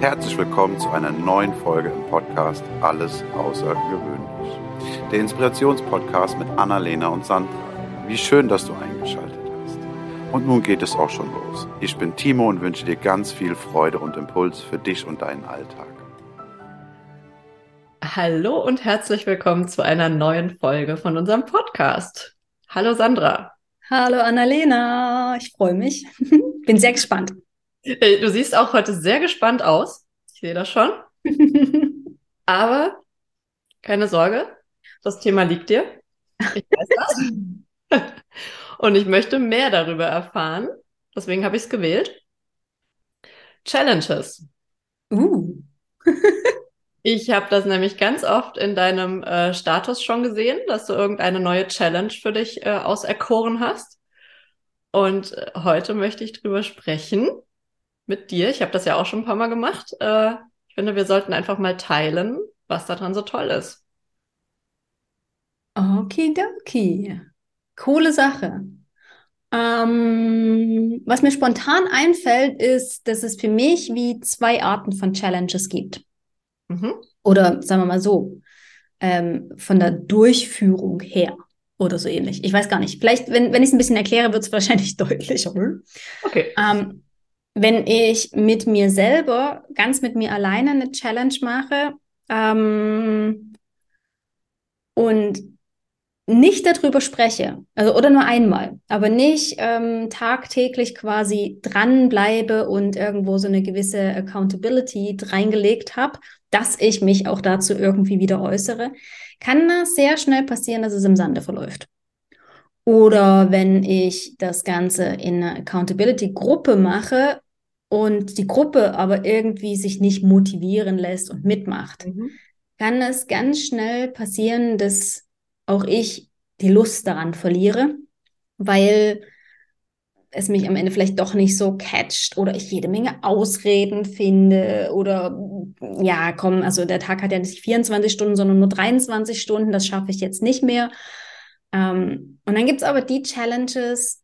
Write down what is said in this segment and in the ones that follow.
Herzlich willkommen zu einer neuen Folge im Podcast Alles Außergewöhnlich. Der Inspirationspodcast mit Annalena und Sandra. Wie schön, dass du eingeschaltet hast. Und nun geht es auch schon los. Ich bin Timo und wünsche dir ganz viel Freude und Impuls für dich und deinen Alltag. Hallo und herzlich willkommen zu einer neuen Folge von unserem Podcast. Hallo Sandra. Hallo Annalena, ich freue mich. Bin sehr gespannt. Äh, du siehst auch heute sehr gespannt aus. Ich sehe das schon. Aber keine Sorge, das Thema liegt dir. Ich weiß das. Und ich möchte mehr darüber erfahren. Deswegen habe ich es gewählt. Challenges. Uh. ich habe das nämlich ganz oft in deinem äh, Status schon gesehen, dass du irgendeine neue Challenge für dich äh, auserkoren hast. Und äh, heute möchte ich drüber sprechen mit dir. Ich habe das ja auch schon ein paar Mal gemacht. Äh, ich finde, wir sollten einfach mal teilen, was daran so toll ist. Okidoki. Coole Sache. Ähm, was mir spontan einfällt, ist, dass es für mich wie zwei Arten von Challenges gibt. Mhm. Oder sagen wir mal so, ähm, von der Durchführung her oder so ähnlich. Ich weiß gar nicht. Vielleicht, wenn, wenn ich es ein bisschen erkläre, wird es wahrscheinlich deutlicher. Okay. Ähm, wenn ich mit mir selber, ganz mit mir alleine eine Challenge mache ähm, und nicht darüber spreche, also oder nur einmal, aber nicht ähm, tagtäglich quasi dranbleibe und irgendwo so eine gewisse Accountability reingelegt habe, dass ich mich auch dazu irgendwie wieder äußere, kann das sehr schnell passieren, dass es im Sande verläuft. Oder wenn ich das Ganze in einer Accountability-Gruppe mache und die Gruppe aber irgendwie sich nicht motivieren lässt und mitmacht, mhm. kann es ganz schnell passieren, dass auch ich die Lust daran verliere, weil es mich am Ende vielleicht doch nicht so catcht oder ich jede Menge Ausreden finde oder ja, komm, also der Tag hat ja nicht 24 Stunden, sondern nur 23 Stunden, das schaffe ich jetzt nicht mehr. Ähm, und dann gibt es aber die Challenges,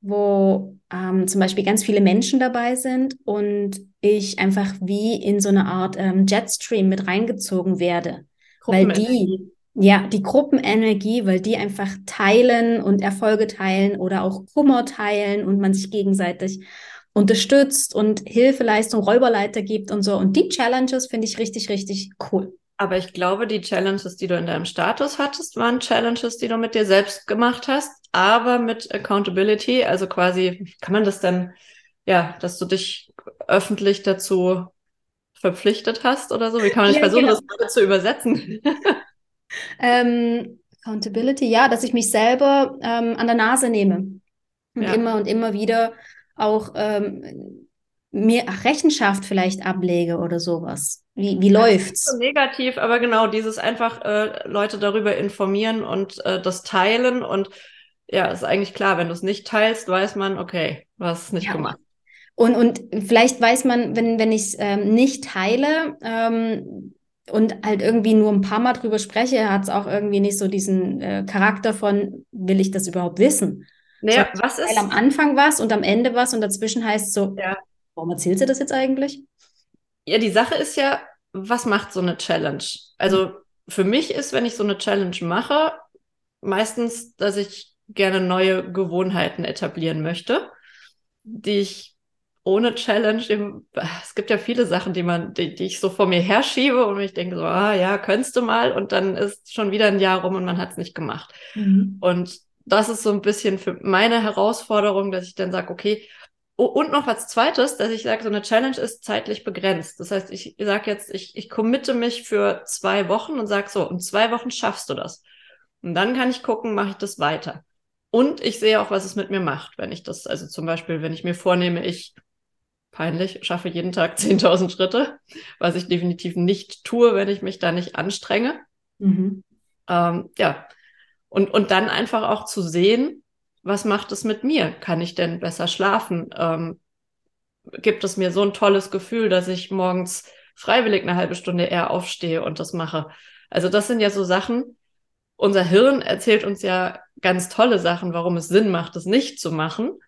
wo ähm, zum Beispiel ganz viele Menschen dabei sind und ich einfach wie in so eine Art ähm, Jetstream mit reingezogen werde. Weil die, ja, die Gruppenenergie, weil die einfach teilen und Erfolge teilen oder auch Kummer teilen und man sich gegenseitig unterstützt und Hilfeleistung, Räuberleiter gibt und so. Und die Challenges finde ich richtig, richtig cool. Aber ich glaube, die Challenges, die du in deinem Status hattest, waren Challenges, die du mit dir selbst gemacht hast, aber mit Accountability. Also quasi, kann man das denn, ja, dass du dich öffentlich dazu verpflichtet hast oder so? Wie kann man ja, versuchen, genau. das zu übersetzen? ähm, Accountability, ja, dass ich mich selber ähm, an der Nase nehme und ja. immer und immer wieder auch ähm, mir Rechenschaft vielleicht ablege oder sowas. Wie, wie läuft's? so negativ, aber genau, dieses einfach äh, Leute darüber informieren und äh, das teilen und ja, ist eigentlich klar, wenn du es nicht teilst, weiß man, okay, du hast es nicht ja. gemacht. Und, und vielleicht weiß man, wenn, wenn ich es ähm, nicht teile ähm, und halt irgendwie nur ein paar Mal drüber spreche, hat es auch irgendwie nicht so diesen äh, Charakter von, will ich das überhaupt wissen? Naja, so, was ist? am Anfang was und am Ende was und dazwischen heißt so, ja. Warum erzählt sie das jetzt eigentlich? Ja, die Sache ist ja, was macht so eine Challenge? Also für mich ist, wenn ich so eine Challenge mache, meistens, dass ich gerne neue Gewohnheiten etablieren möchte, die ich ohne Challenge, es gibt ja viele Sachen, die man, die, die ich so vor mir herschiebe und ich denke so, ah ja, könntest du mal und dann ist schon wieder ein Jahr rum und man hat es nicht gemacht. Mhm. Und das ist so ein bisschen für meine Herausforderung, dass ich dann sage, okay, und noch was Zweites, dass ich sage, so eine Challenge ist zeitlich begrenzt. Das heißt, ich sage jetzt, ich, ich committe mich für zwei Wochen und sage so, in zwei Wochen schaffst du das. Und dann kann ich gucken, mache ich das weiter. Und ich sehe auch, was es mit mir macht, wenn ich das, also zum Beispiel, wenn ich mir vornehme, ich peinlich, schaffe jeden Tag 10.000 Schritte, was ich definitiv nicht tue, wenn ich mich da nicht anstrenge. Mhm. Ähm, ja. Und, und dann einfach auch zu sehen, was macht es mit mir? Kann ich denn besser schlafen? Ähm, gibt es mir so ein tolles Gefühl, dass ich morgens freiwillig eine halbe Stunde eher aufstehe und das mache? Also das sind ja so Sachen. Unser Hirn erzählt uns ja ganz tolle Sachen, warum es Sinn macht, es nicht zu machen,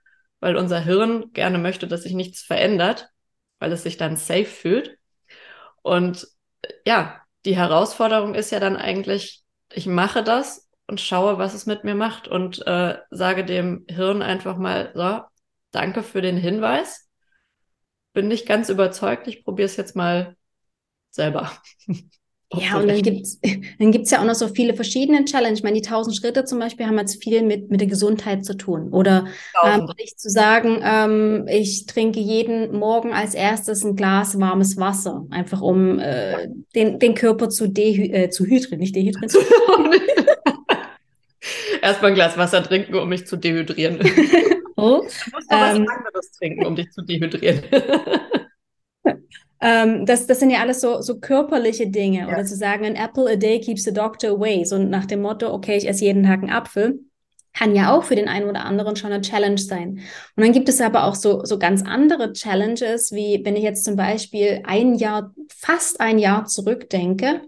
weil unser Hirn gerne möchte, dass sich nichts verändert. weil es sich dann safe fühlt. Und ja, die Herausforderung ist ja dann eigentlich, ich mache das und schaue, was es mit mir macht und äh, sage dem Hirn einfach mal, so, danke für den Hinweis. Bin nicht ganz überzeugt, ich probiere es jetzt mal selber. Ja, und dann gibt's dann gibt's ja auch noch so viele verschiedene Challenges. Ich meine, die 1000 Schritte zum Beispiel haben jetzt viel mit, mit der Gesundheit zu tun. Oder ähm, nicht zu sagen, ähm, ich trinke jeden Morgen als erstes ein Glas warmes Wasser, einfach um äh, den, den Körper zu, dehydrieren, äh, zu hydrieren, nicht dehydrieren. Erstmal ein Glas Wasser trinken, um mich zu dehydrieren. oh, du musst noch ähm, was anderes trinken, um dich zu dehydrieren. Ähm, das, das sind ja alles so, so körperliche Dinge. Ja. Oder zu sagen, an apple a day keeps the doctor away. So nach dem Motto, okay, ich esse jeden Tag einen Apfel. Kann ja auch für den einen oder anderen schon eine Challenge sein. Und dann gibt es aber auch so, so ganz andere Challenges, wie wenn ich jetzt zum Beispiel ein Jahr, fast ein Jahr zurückdenke.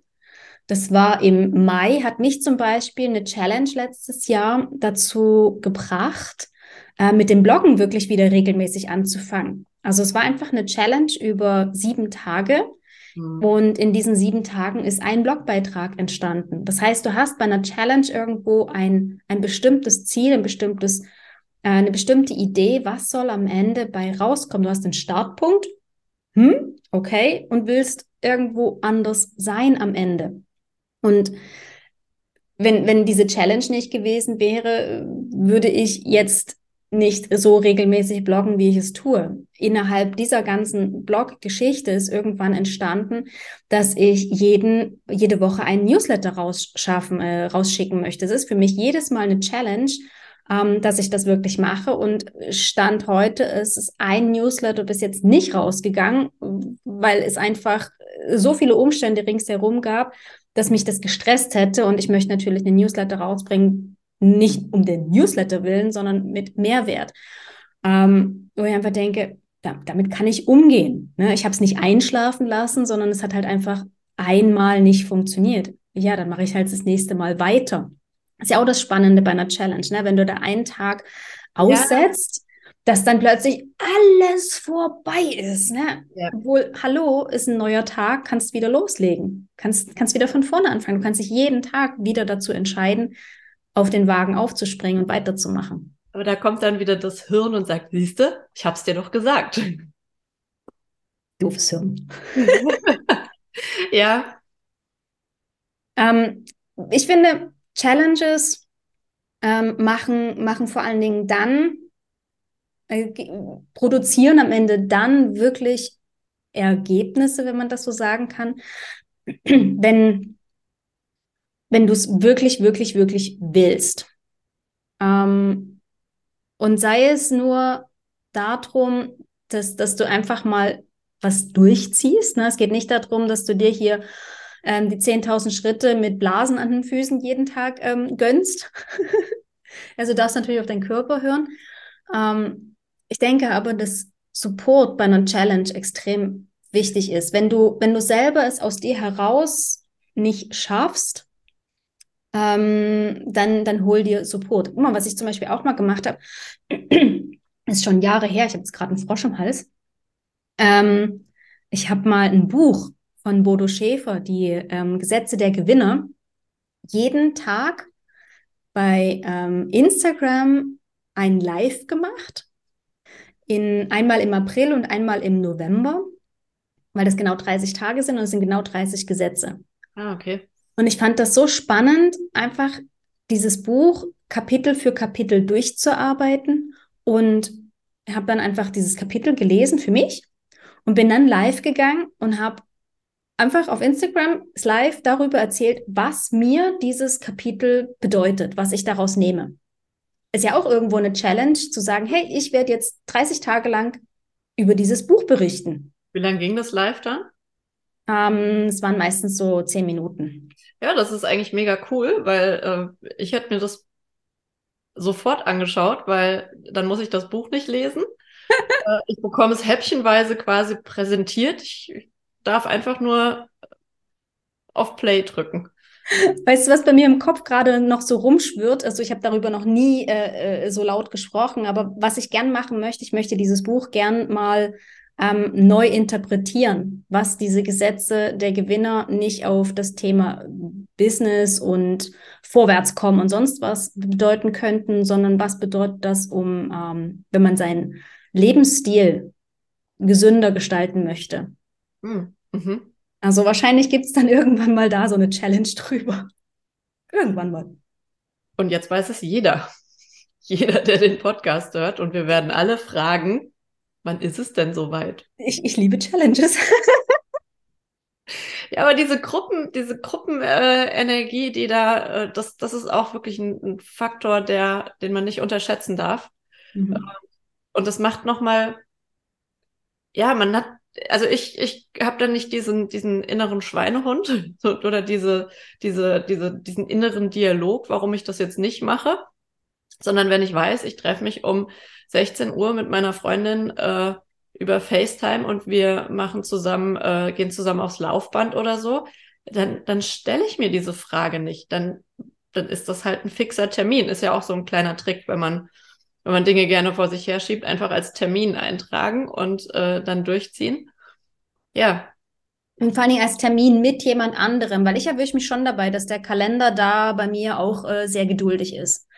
Das war im Mai, hat mich zum Beispiel eine Challenge letztes Jahr dazu gebracht, äh, mit dem Bloggen wirklich wieder regelmäßig anzufangen. Also es war einfach eine Challenge über sieben Tage. Mhm. Und in diesen sieben Tagen ist ein Blogbeitrag entstanden. Das heißt, du hast bei einer Challenge irgendwo ein, ein bestimmtes Ziel, ein bestimmtes, äh, eine bestimmte Idee, was soll am Ende bei rauskommen. Du hast den Startpunkt, hm, okay, und willst irgendwo anders sein am Ende. Und wenn, wenn diese Challenge nicht gewesen wäre, würde ich jetzt nicht so regelmäßig bloggen, wie ich es tue. Innerhalb dieser ganzen Blog-Geschichte ist irgendwann entstanden, dass ich jeden, jede Woche einen Newsletter rausschaffen, äh, rausschicken möchte. Es ist für mich jedes Mal eine Challenge, ähm, dass ich das wirklich mache. Und Stand heute ist es ein Newsletter bis jetzt nicht rausgegangen, weil es einfach so viele Umstände ringsherum gab, dass mich das gestresst hätte. Und ich möchte natürlich einen Newsletter rausbringen, nicht um den Newsletter willen, sondern mit Mehrwert. Ähm, wo ich einfach denke, da, damit kann ich umgehen. Ne? Ich habe es nicht einschlafen lassen, sondern es hat halt einfach einmal nicht funktioniert. Ja, dann mache ich halt das nächste Mal weiter. Das ist ja auch das Spannende bei einer Challenge, ne? wenn du da einen Tag aussetzt, ja. Dass dann plötzlich alles vorbei ist. Ne? Ja. Obwohl, hallo, ist ein neuer Tag, kannst wieder loslegen, kannst, kannst wieder von vorne anfangen. Du kannst dich jeden Tag wieder dazu entscheiden, auf den Wagen aufzuspringen und weiterzumachen. Aber da kommt dann wieder das Hirn und sagt, siehste, ich hab's dir doch gesagt. Doofes Hirn. ja. Ähm, ich finde, Challenges ähm, machen, machen vor allen Dingen dann, produzieren am Ende dann wirklich Ergebnisse, wenn man das so sagen kann, wenn wenn du es wirklich, wirklich, wirklich willst. Ähm, und sei es nur darum, dass, dass du einfach mal was durchziehst. Ne? Es geht nicht darum, dass du dir hier ähm, die 10.000 Schritte mit Blasen an den Füßen jeden Tag ähm, gönnst. also darfst natürlich auf deinen Körper hören. Ähm, ich denke aber, dass Support bei einer Challenge extrem wichtig ist. Wenn du, wenn du selber es aus dir heraus nicht schaffst, ähm, dann, dann hol dir Support. Guck mal, was ich zum Beispiel auch mal gemacht habe, ist schon Jahre her, ich habe jetzt gerade einen Frosch im Hals. Ähm, ich habe mal ein Buch von Bodo Schäfer, die ähm, Gesetze der Gewinner, jeden Tag bei ähm, Instagram ein Live gemacht. In, einmal im April und einmal im November, weil das genau 30 Tage sind und es sind genau 30 Gesetze. Ah, okay. Und ich fand das so spannend, einfach dieses Buch Kapitel für Kapitel durchzuarbeiten und habe dann einfach dieses Kapitel gelesen für mich und bin dann live gegangen und habe einfach auf Instagram live darüber erzählt, was mir dieses Kapitel bedeutet, was ich daraus nehme. Ist ja auch irgendwo eine Challenge zu sagen, hey, ich werde jetzt 30 Tage lang über dieses Buch berichten. Wie lange ging das live dann? Ähm, es waren meistens so zehn Minuten. Ja, das ist eigentlich mega cool, weil äh, ich hätte mir das sofort angeschaut, weil dann muss ich das Buch nicht lesen. äh, ich bekomme es häppchenweise quasi präsentiert. Ich darf einfach nur auf Play drücken. Weißt du, was bei mir im Kopf gerade noch so rumschwirrt? Also ich habe darüber noch nie äh, äh, so laut gesprochen, aber was ich gern machen möchte, ich möchte dieses Buch gern mal ähm, neu interpretieren, was diese Gesetze der Gewinner nicht auf das Thema Business und Vorwärtskommen und sonst was bedeuten könnten, sondern was bedeutet das, um, ähm, wenn man seinen Lebensstil gesünder gestalten möchte. Hm, mhm. Also wahrscheinlich gibt es dann irgendwann mal da so eine Challenge drüber. Irgendwann mal. Und jetzt weiß es jeder. Jeder, der den Podcast hört. Und wir werden alle fragen, wann ist es denn soweit? Ich, ich liebe Challenges. ja, aber diese Gruppen, diese Gruppenenergie, äh, die da, äh, das, das ist auch wirklich ein, ein, Faktor, der, den man nicht unterschätzen darf. Mhm. Ähm, und das macht nochmal, ja, man hat, also ich, ich habe dann nicht diesen, diesen inneren Schweinehund oder diese, diese, diese, diesen inneren Dialog, warum ich das jetzt nicht mache, sondern wenn ich weiß, ich treffe mich um 16 Uhr mit meiner Freundin äh, über FaceTime und wir machen zusammen, äh, gehen zusammen aufs Laufband oder so, dann, dann stelle ich mir diese Frage nicht. Dann, dann ist das halt ein fixer Termin. Ist ja auch so ein kleiner Trick, wenn man wenn man Dinge gerne vor sich her schiebt, einfach als Termin eintragen und äh, dann durchziehen. Ja. Und vor Dingen als Termin mit jemand anderem, weil ich erwische mich schon dabei, dass der Kalender da bei mir auch äh, sehr geduldig ist.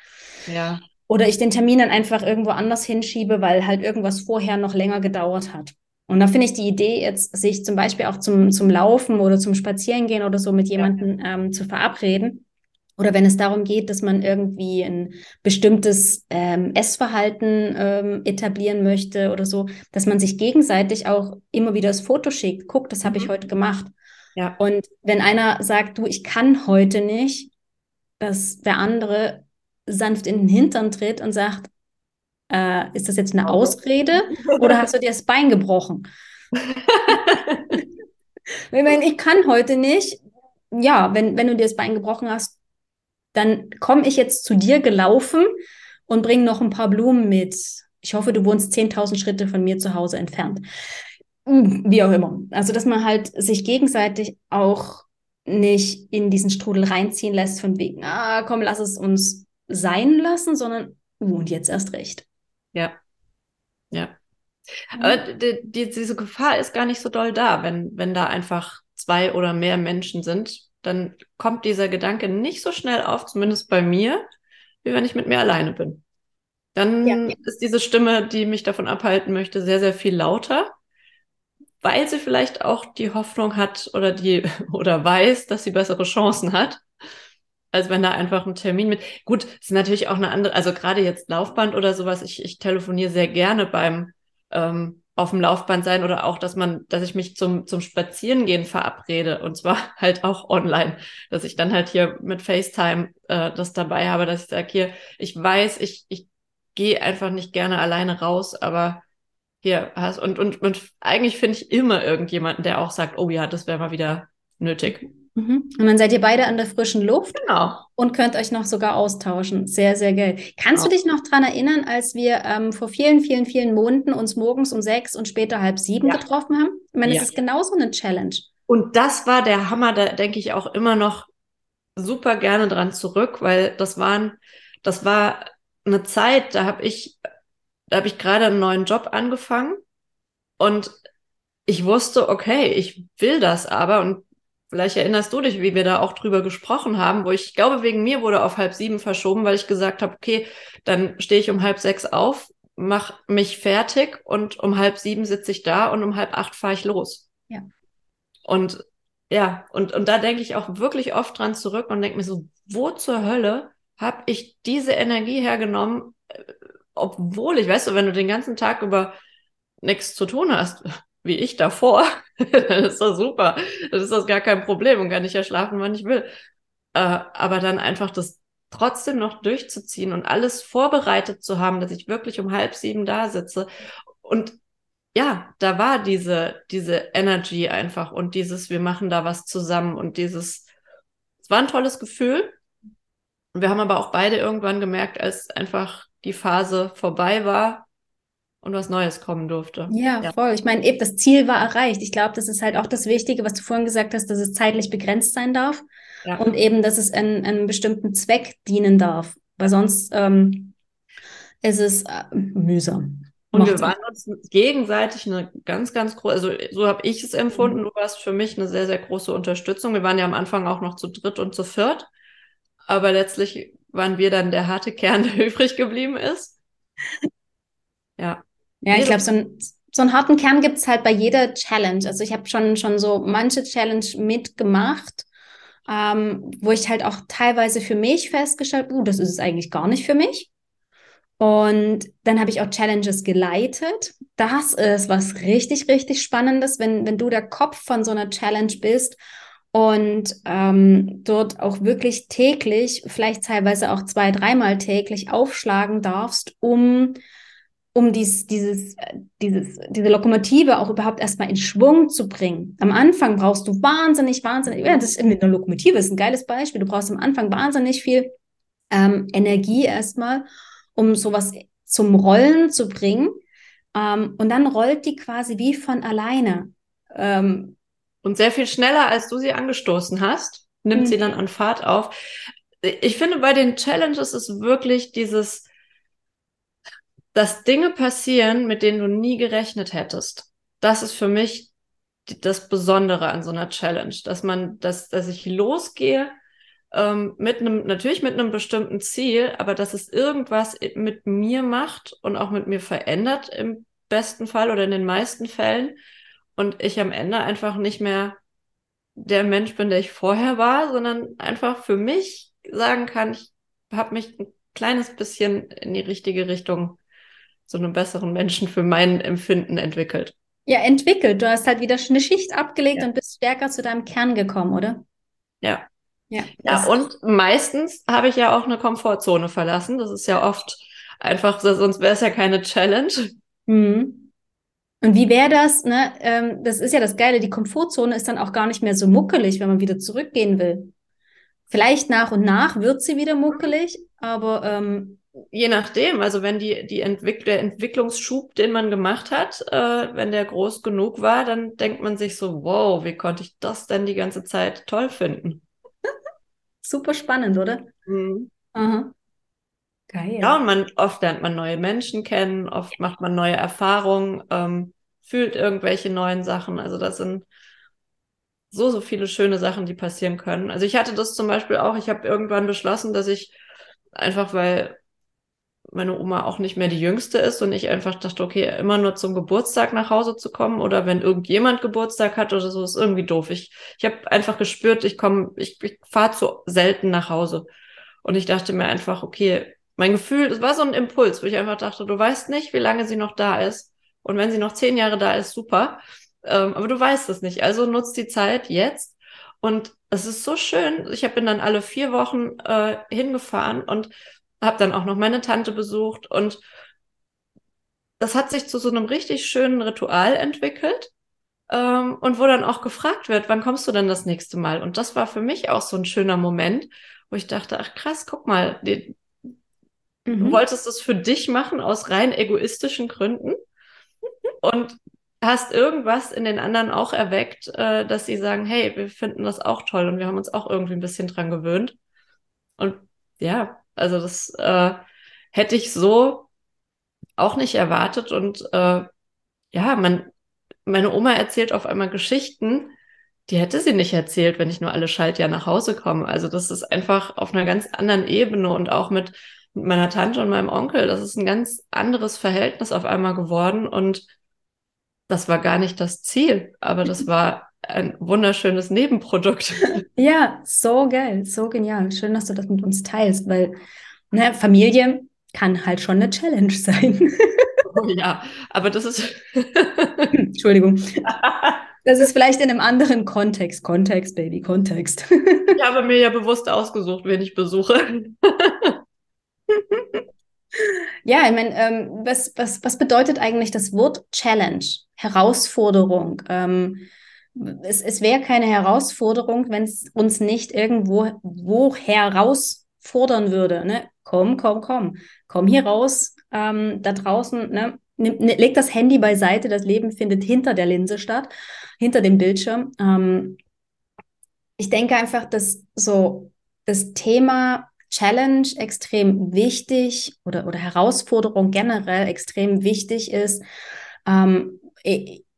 Ja. Oder ich den Termin dann einfach irgendwo anders hinschiebe, weil halt irgendwas vorher noch länger gedauert hat. Und da finde ich die Idee jetzt, sich zum Beispiel auch zum, zum Laufen oder zum Spazierengehen oder so mit jemandem ja. ähm, zu verabreden, oder wenn es darum geht, dass man irgendwie ein bestimmtes ähm, Essverhalten ähm, etablieren möchte oder so, dass man sich gegenseitig auch immer wieder das Foto schickt. Guck, das habe mhm. ich heute gemacht. Ja. Und wenn einer sagt, du, ich kann heute nicht, dass der andere sanft in den Hintern tritt und sagt, äh, ist das jetzt eine Ausrede oder hast du dir das Bein gebrochen? ich meine, ich kann heute nicht. Ja, wenn, wenn du dir das Bein gebrochen hast, dann komme ich jetzt zu dir gelaufen und bringe noch ein paar Blumen mit. Ich hoffe, du wohnst 10.000 Schritte von mir zu Hause entfernt. Hm, wie auch immer. Also, dass man halt sich gegenseitig auch nicht in diesen Strudel reinziehen lässt von wegen, ah, komm, lass es uns sein lassen, sondern, uh, und jetzt erst recht. Ja. Ja. Aber die, die, diese Gefahr ist gar nicht so doll da, wenn, wenn da einfach zwei oder mehr Menschen sind, dann kommt dieser Gedanke nicht so schnell auf, zumindest bei mir, wie wenn ich mit mir alleine bin. Dann ja. ist diese Stimme, die mich davon abhalten möchte, sehr, sehr viel lauter, weil sie vielleicht auch die Hoffnung hat oder die oder weiß, dass sie bessere Chancen hat, als wenn da einfach ein Termin mit. Gut, ist natürlich auch eine andere, also gerade jetzt Laufband oder sowas, ich, ich telefoniere sehr gerne beim ähm, auf dem Laufband sein oder auch, dass man, dass ich mich zum, zum Spazierengehen verabrede und zwar halt auch online, dass ich dann halt hier mit FaceTime äh, das dabei habe, dass ich sage, hier, ich weiß, ich, ich gehe einfach nicht gerne alleine raus, aber hier hast und, und, und eigentlich finde ich immer irgendjemanden, der auch sagt, oh ja, das wäre mal wieder nötig. Mhm. Und dann seid ihr beide an der frischen Luft genau. und könnt euch noch sogar austauschen. Sehr, sehr geil. Kannst genau. du dich noch dran erinnern, als wir ähm, vor vielen, vielen, vielen Monaten uns morgens um sechs und später halb sieben ja. getroffen haben? Ich meine, ja. es ist genauso eine Challenge. Und das war der Hammer, da denke ich auch immer noch super gerne dran zurück, weil das waren, das war eine Zeit, da habe ich, da habe ich gerade einen neuen Job angefangen und ich wusste, okay, ich will das aber und Vielleicht erinnerst du dich, wie wir da auch drüber gesprochen haben, wo ich glaube, wegen mir wurde auf halb sieben verschoben, weil ich gesagt habe, okay, dann stehe ich um halb sechs auf, mach mich fertig und um halb sieben sitze ich da und um halb acht fahre ich los. Ja. Und ja, und, und da denke ich auch wirklich oft dran zurück und denke mir so, wo zur Hölle habe ich diese Energie hergenommen, äh, obwohl ich, weißt du, wenn du den ganzen Tag über nichts zu tun hast, wie ich davor, dann ist das super. Dann ist das gar kein Problem und kann ich ja schlafen, wann ich will. Äh, aber dann einfach das trotzdem noch durchzuziehen und alles vorbereitet zu haben, dass ich wirklich um halb sieben da sitze. Und ja, da war diese, diese Energy einfach und dieses, wir machen da was zusammen und dieses, es war ein tolles Gefühl. Wir haben aber auch beide irgendwann gemerkt, als einfach die Phase vorbei war, und was Neues kommen durfte. Ja, ja. voll. Ich meine, eben das Ziel war erreicht. Ich glaube, das ist halt auch das Wichtige, was du vorhin gesagt hast, dass es zeitlich begrenzt sein darf ja. und eben, dass es einen, einen bestimmten Zweck dienen darf, weil sonst ähm, ist es äh, mühsam. Und wir waren uns gegenseitig eine ganz, ganz große, also so habe ich es empfunden. Mhm. Du warst für mich eine sehr, sehr große Unterstützung. Wir waren ja am Anfang auch noch zu dritt und zu viert. Aber letztlich waren wir dann der harte Kern, der übrig geblieben ist. Ja. Ja, ich glaube, so, ein, so einen harten Kern gibt es halt bei jeder Challenge. Also ich habe schon, schon so manche Challenge mitgemacht, ähm, wo ich halt auch teilweise für mich festgestellt, uh, das ist es eigentlich gar nicht für mich. Und dann habe ich auch Challenges geleitet. Das ist was richtig, richtig Spannendes, wenn, wenn du der Kopf von so einer Challenge bist und ähm, dort auch wirklich täglich, vielleicht teilweise auch zwei, dreimal täglich aufschlagen darfst, um, um dies, dieses, dieses, diese Lokomotive auch überhaupt erstmal in Schwung zu bringen. Am Anfang brauchst du wahnsinnig, wahnsinnig, ja, das ist mit einer Lokomotive ist ein geiles Beispiel. Du brauchst am Anfang wahnsinnig viel ähm, Energie erstmal, um sowas zum Rollen zu bringen. Ähm, und dann rollt die quasi wie von alleine. Ähm, und sehr viel schneller, als du sie angestoßen hast, nimmt mhm. sie dann an Fahrt auf. Ich finde, bei den Challenges ist wirklich dieses, dass Dinge passieren, mit denen du nie gerechnet hättest. Das ist für mich das Besondere an so einer Challenge, dass man, dass, dass ich losgehe ähm, mit einem, natürlich mit einem bestimmten Ziel, aber dass es irgendwas mit mir macht und auch mit mir verändert im besten Fall oder in den meisten Fällen, und ich am Ende einfach nicht mehr der Mensch bin, der ich vorher war, sondern einfach für mich sagen kann, ich habe mich ein kleines bisschen in die richtige Richtung zu einem besseren Menschen für mein Empfinden entwickelt. Ja, entwickelt. Du hast halt wieder eine Schicht abgelegt ja. und bist stärker zu deinem Kern gekommen, oder? Ja. Ja, ja und meistens habe ich ja auch eine Komfortzone verlassen. Das ist ja oft einfach, sonst wäre es ja keine Challenge. Mhm. Und wie wäre das, ne? Ähm, das ist ja das Geile, die Komfortzone ist dann auch gar nicht mehr so muckelig, wenn man wieder zurückgehen will. Vielleicht nach und nach wird sie wieder muckelig, aber ähm, je nachdem, also wenn die, die Entwick der Entwicklungsschub, den man gemacht hat, äh, wenn der groß genug war, dann denkt man sich so, wow, wie konnte ich das denn die ganze Zeit toll finden? Super spannend, oder? Mhm. Aha. Geil. Ja, und man, oft lernt man neue Menschen kennen, oft macht man neue Erfahrungen, ähm, fühlt irgendwelche neuen Sachen. Also das sind so, so viele schöne Sachen, die passieren können. Also ich hatte das zum Beispiel auch, ich habe irgendwann beschlossen, dass ich einfach, weil meine Oma auch nicht mehr die jüngste ist und ich einfach dachte, okay, immer nur zum Geburtstag nach Hause zu kommen oder wenn irgendjemand Geburtstag hat oder so, ist irgendwie doof. Ich, ich habe einfach gespürt, ich komme, ich, ich fahre zu selten nach Hause. Und ich dachte mir einfach, okay, mein Gefühl, es war so ein Impuls, wo ich einfach dachte, du weißt nicht, wie lange sie noch da ist. Und wenn sie noch zehn Jahre da ist, super. Ähm, aber du weißt es nicht. Also nutzt die Zeit jetzt. Und es ist so schön. Ich bin dann alle vier Wochen äh, hingefahren und habe dann auch noch meine Tante besucht. Und das hat sich zu so einem richtig schönen Ritual entwickelt. Ähm, und wo dann auch gefragt wird, wann kommst du denn das nächste Mal? Und das war für mich auch so ein schöner Moment, wo ich dachte, ach krass, guck mal, die, Mhm. Du wolltest es für dich machen aus rein egoistischen Gründen und hast irgendwas in den anderen auch erweckt, äh, dass sie sagen, hey, wir finden das auch toll und wir haben uns auch irgendwie ein bisschen dran gewöhnt. Und ja, also das äh, hätte ich so auch nicht erwartet. Und äh, ja, man, meine Oma erzählt auf einmal Geschichten, die hätte sie nicht erzählt, wenn ich nur alle Schaltjahr nach Hause komme. Also das ist einfach auf einer ganz anderen Ebene und auch mit mit meiner Tante und meinem Onkel. Das ist ein ganz anderes Verhältnis auf einmal geworden und das war gar nicht das Ziel, aber das war ein wunderschönes Nebenprodukt. Ja, so geil, so genial. Schön, dass du das mit uns teilst, weil ne, Familie kann halt schon eine Challenge sein. Oh ja, aber das ist. Entschuldigung. Das ist vielleicht in einem anderen Kontext. Kontext, Baby, Kontext. Ich habe mir ja bewusst ausgesucht, wen ich besuche. Ja, ich meine, ähm, was, was, was bedeutet eigentlich das Wort Challenge? Herausforderung. Ähm, es es wäre keine Herausforderung, wenn es uns nicht irgendwo wo herausfordern würde. Ne? Komm, komm, komm. Komm hier raus, ähm, da draußen, ne? Nimm, ne, leg das Handy beiseite, das Leben findet hinter der Linse statt, hinter dem Bildschirm. Ähm, ich denke einfach, dass so das Thema Challenge extrem wichtig oder, oder Herausforderung generell extrem wichtig ist, ähm,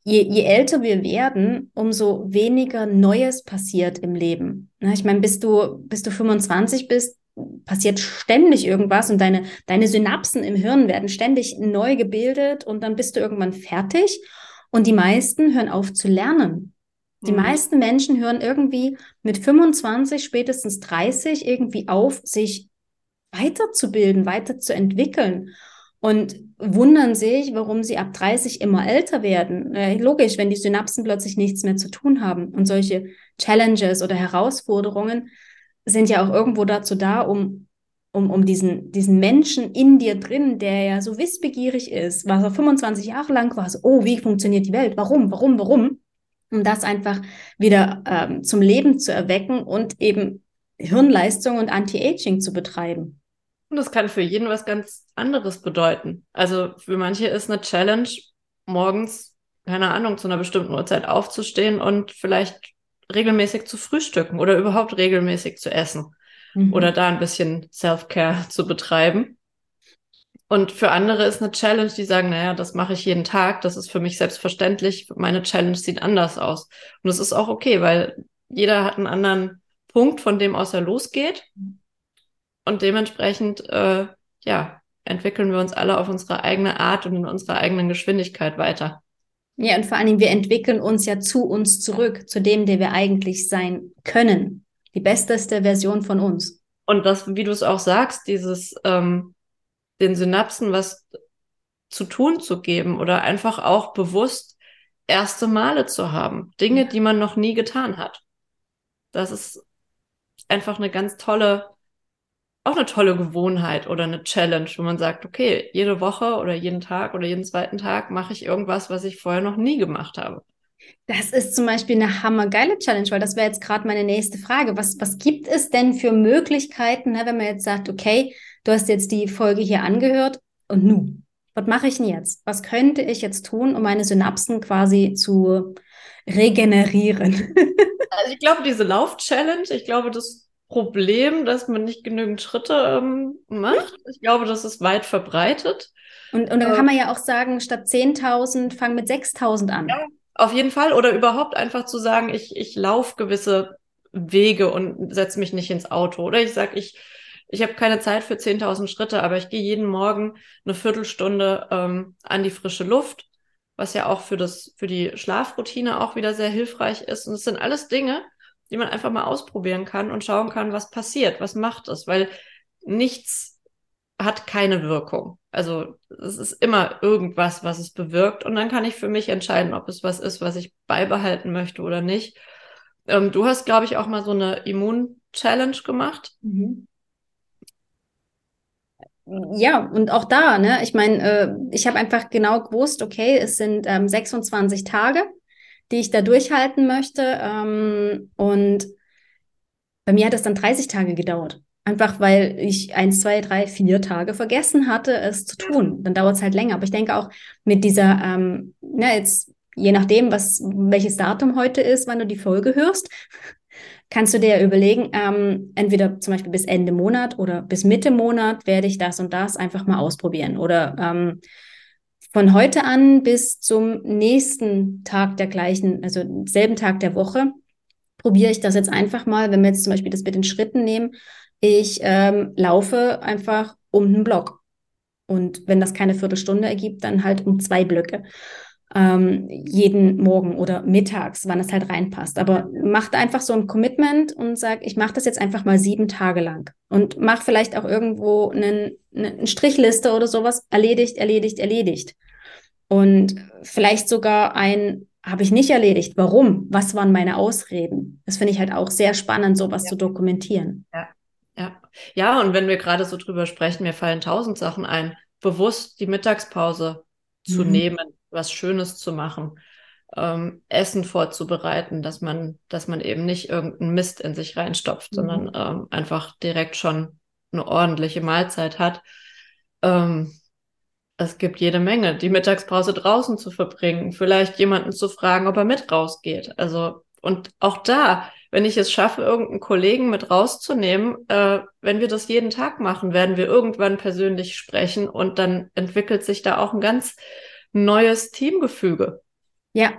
je, je älter wir werden, umso weniger Neues passiert im Leben. Ich meine, bis du, bis du 25 bist, passiert ständig irgendwas und deine, deine Synapsen im Hirn werden ständig neu gebildet und dann bist du irgendwann fertig. Und die meisten hören auf zu lernen. Die mhm. meisten Menschen hören irgendwie mit 25, spätestens 30 irgendwie auf, sich weiterzubilden, weiterzuentwickeln und wundern sich, warum sie ab 30 immer älter werden. Äh, logisch, wenn die Synapsen plötzlich nichts mehr zu tun haben. Und solche Challenges oder Herausforderungen sind ja auch irgendwo dazu da, um, um, um diesen, diesen Menschen in dir drin, der ja so wissbegierig ist, was er 25 Jahre lang war, so, oh, wie funktioniert die Welt? Warum, warum, warum? um das einfach wieder ähm, zum Leben zu erwecken und eben Hirnleistung und Anti-Aging zu betreiben. Und das kann für jeden was ganz anderes bedeuten. Also für manche ist eine Challenge, morgens, keine Ahnung, zu einer bestimmten Uhrzeit aufzustehen und vielleicht regelmäßig zu frühstücken oder überhaupt regelmäßig zu essen mhm. oder da ein bisschen Self-Care zu betreiben. Und für andere ist eine Challenge, die sagen, naja, das mache ich jeden Tag, das ist für mich selbstverständlich, meine Challenge sieht anders aus. Und das ist auch okay, weil jeder hat einen anderen Punkt, von dem aus er losgeht. Und dementsprechend, äh, ja, entwickeln wir uns alle auf unsere eigene Art und in unserer eigenen Geschwindigkeit weiter. Ja, und vor allen Dingen, wir entwickeln uns ja zu uns zurück, zu dem, der wir eigentlich sein können. Die besteste Version von uns. Und das, wie du es auch sagst, dieses, ähm, den Synapsen was zu tun zu geben oder einfach auch bewusst erste Male zu haben. Dinge, die man noch nie getan hat. Das ist einfach eine ganz tolle, auch eine tolle Gewohnheit oder eine Challenge, wo man sagt, okay, jede Woche oder jeden Tag oder jeden zweiten Tag mache ich irgendwas, was ich vorher noch nie gemacht habe. Das ist zum Beispiel eine hammergeile Challenge, weil das wäre jetzt gerade meine nächste Frage. Was, was gibt es denn für Möglichkeiten, ne, wenn man jetzt sagt, okay, du hast jetzt die Folge hier angehört und nu, was mache ich denn jetzt? Was könnte ich jetzt tun, um meine Synapsen quasi zu regenerieren? also ich glaube, diese Lauf-Challenge, ich glaube, das Problem, dass man nicht genügend Schritte ähm, macht, ich glaube, das ist weit verbreitet. Und, und dann äh, kann man ja auch sagen, statt 10.000, fang mit 6.000 an. Ja, auf jeden Fall. Oder überhaupt einfach zu sagen, ich, ich laufe gewisse Wege und setze mich nicht ins Auto. Oder ich sage, ich, ich habe keine Zeit für 10.000 Schritte, aber ich gehe jeden Morgen eine Viertelstunde ähm, an die frische Luft, was ja auch für, das, für die Schlafroutine auch wieder sehr hilfreich ist. Und es sind alles Dinge, die man einfach mal ausprobieren kann und schauen kann, was passiert, was macht es, weil nichts hat keine Wirkung. Also es ist immer irgendwas, was es bewirkt. Und dann kann ich für mich entscheiden, ob es was ist, was ich beibehalten möchte oder nicht. Ähm, du hast, glaube ich, auch mal so eine Immun-Challenge gemacht. Mhm. Ja, und auch da, ne, ich meine, äh, ich habe einfach genau gewusst, okay, es sind ähm, 26 Tage, die ich da durchhalten möchte. Ähm, und bei mir hat es dann 30 Tage gedauert. Einfach weil ich eins, zwei, drei, vier Tage vergessen hatte, es zu tun. Dann dauert es halt länger. Aber ich denke auch mit dieser, ähm, na, jetzt, je nachdem, was, welches Datum heute ist, wann du die Folge hörst, kannst du dir überlegen, ähm, entweder zum Beispiel bis Ende Monat oder bis Mitte Monat werde ich das und das einfach mal ausprobieren. Oder ähm, von heute an bis zum nächsten Tag der gleichen, also selben Tag der Woche, probiere ich das jetzt einfach mal, wenn wir jetzt zum Beispiel das mit den Schritten nehmen, ich ähm, laufe einfach um einen Block. Und wenn das keine Viertelstunde ergibt, dann halt um zwei Blöcke. Ähm, jeden Morgen oder mittags, wann es halt reinpasst. Aber macht einfach so ein Commitment und sag, ich mache das jetzt einfach mal sieben Tage lang. Und mach vielleicht auch irgendwo einen, eine Strichliste oder sowas. Erledigt, erledigt, erledigt. Und vielleicht sogar ein habe ich nicht erledigt. Warum? Was waren meine Ausreden? Das finde ich halt auch sehr spannend, sowas ja. zu dokumentieren. Ja. Ja. Ja, und wenn wir gerade so drüber sprechen, mir fallen tausend Sachen ein. Bewusst die Mittagspause zu mhm. nehmen, was Schönes zu machen, ähm, Essen vorzubereiten, dass man, dass man eben nicht irgendeinen Mist in sich reinstopft, mhm. sondern ähm, einfach direkt schon eine ordentliche Mahlzeit hat. Ähm, es gibt jede Menge, die Mittagspause draußen zu verbringen, vielleicht jemanden zu fragen, ob er mit rausgeht. Also, und auch da, wenn ich es schaffe, irgendeinen Kollegen mit rauszunehmen, äh, wenn wir das jeden Tag machen, werden wir irgendwann persönlich sprechen und dann entwickelt sich da auch ein ganz neues Teamgefüge. Ja,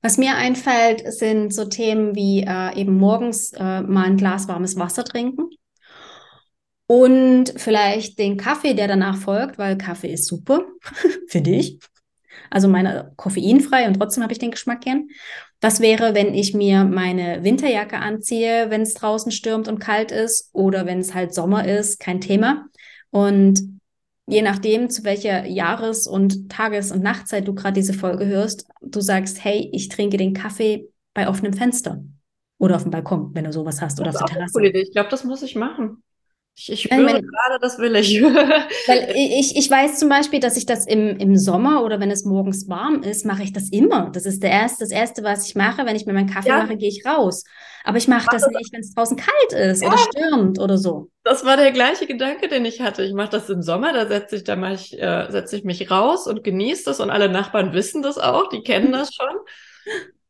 was mir einfällt, sind so Themen wie äh, eben morgens äh, mal ein Glas warmes Wasser trinken und vielleicht den Kaffee, der danach folgt, weil Kaffee ist super, finde ich. Also meine koffeinfrei und trotzdem habe ich den Geschmack gern. Was wäre, wenn ich mir meine Winterjacke anziehe, wenn es draußen stürmt und kalt ist oder wenn es halt Sommer ist, kein Thema. Und je nachdem, zu welcher Jahres- und Tages- und Nachtzeit du gerade diese Folge hörst, du sagst, hey, ich trinke den Kaffee bei offenem Fenster oder auf dem Balkon, wenn du sowas hast, oder auf der Terrasse. Ich glaube, das muss ich machen. Ich, ich spüre meine, gerade, das will ich. weil ich, ich weiß zum Beispiel, dass ich das im, im Sommer oder wenn es morgens warm ist, mache ich das immer. Das ist der erste, das Erste, was ich mache. Wenn ich mir meinen Kaffee ja. mache, gehe ich raus. Aber ich mache das nicht, wenn es draußen kalt ist ja. oder stürmt oder so. Das war der gleiche Gedanke, den ich hatte. Ich mache das im Sommer, da setze ich, da mache ich, äh, setze ich mich raus und genieße das und alle Nachbarn wissen das auch, die kennen das schon.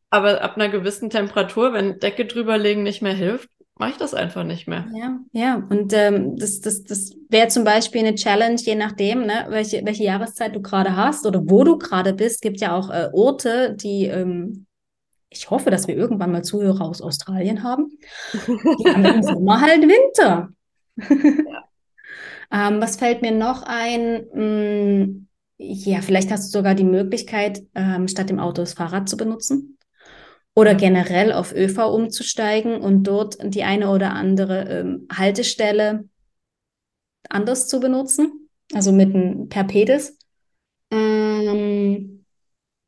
Aber ab einer gewissen Temperatur, wenn Decke drüberlegen nicht mehr hilft, mache ich das einfach nicht mehr. Ja, ja. Und ähm, das, das, das wäre zum Beispiel eine Challenge, je nachdem, ne, welche, welche Jahreszeit du gerade hast oder wo du gerade bist. Gibt ja auch äh, Orte, die ähm, ich hoffe, dass wir irgendwann mal Zuhörer aus Australien haben. Die haben im Sommer halt Winter. Ja. ähm, was fällt mir noch ein? Hm, ja, vielleicht hast du sogar die Möglichkeit, ähm, statt dem Auto das Fahrrad zu benutzen oder generell auf ÖV umzusteigen und dort die eine oder andere ähm, Haltestelle anders zu benutzen, also mit einem Perpedes. Ähm,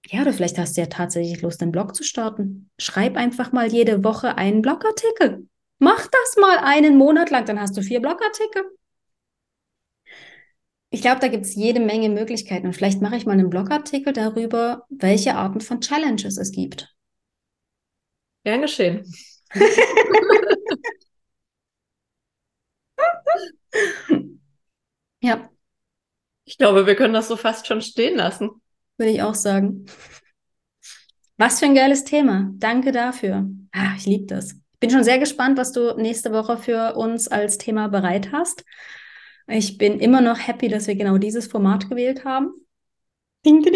ja, oder vielleicht hast du ja tatsächlich Lust, einen Blog zu starten. Schreib einfach mal jede Woche einen Blogartikel. Mach das mal einen Monat lang, dann hast du vier Blogartikel. Ich glaube, da gibt es jede Menge Möglichkeiten. Und vielleicht mache ich mal einen Blogartikel darüber, welche Arten von Challenges es gibt. Gern geschehen. ja. Ich glaube, wir können das so fast schon stehen lassen. Würde ich auch sagen. Was für ein geiles Thema. Danke dafür. Ah, ich liebe das. Ich bin schon sehr gespannt, was du nächste Woche für uns als Thema bereit hast. Ich bin immer noch happy, dass wir genau dieses Format gewählt haben. Ding, ding.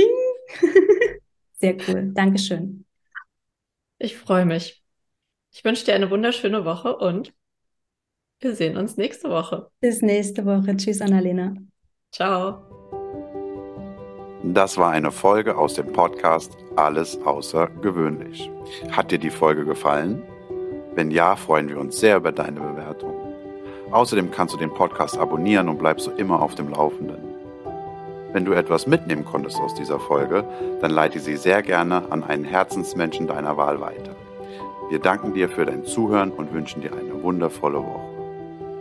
Sehr cool. Dankeschön. Ich freue mich. Ich wünsche dir eine wunderschöne Woche und wir sehen uns nächste Woche. Bis nächste Woche. Tschüss, Annalena. Ciao. Das war eine Folge aus dem Podcast Alles außergewöhnlich. Hat dir die Folge gefallen? Wenn ja, freuen wir uns sehr über deine Bewertung. Außerdem kannst du den Podcast abonnieren und bleibst so immer auf dem Laufenden. Wenn du etwas mitnehmen konntest aus dieser Folge, dann leite sie sehr gerne an einen Herzensmenschen deiner Wahl weiter. Wir danken dir für dein Zuhören und wünschen dir eine wundervolle Woche.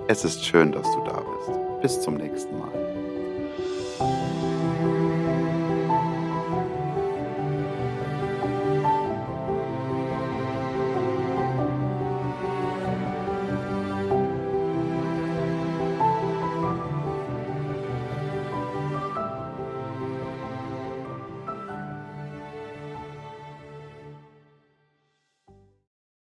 Es ist schön, dass du da bist. Bis zum nächsten Mal.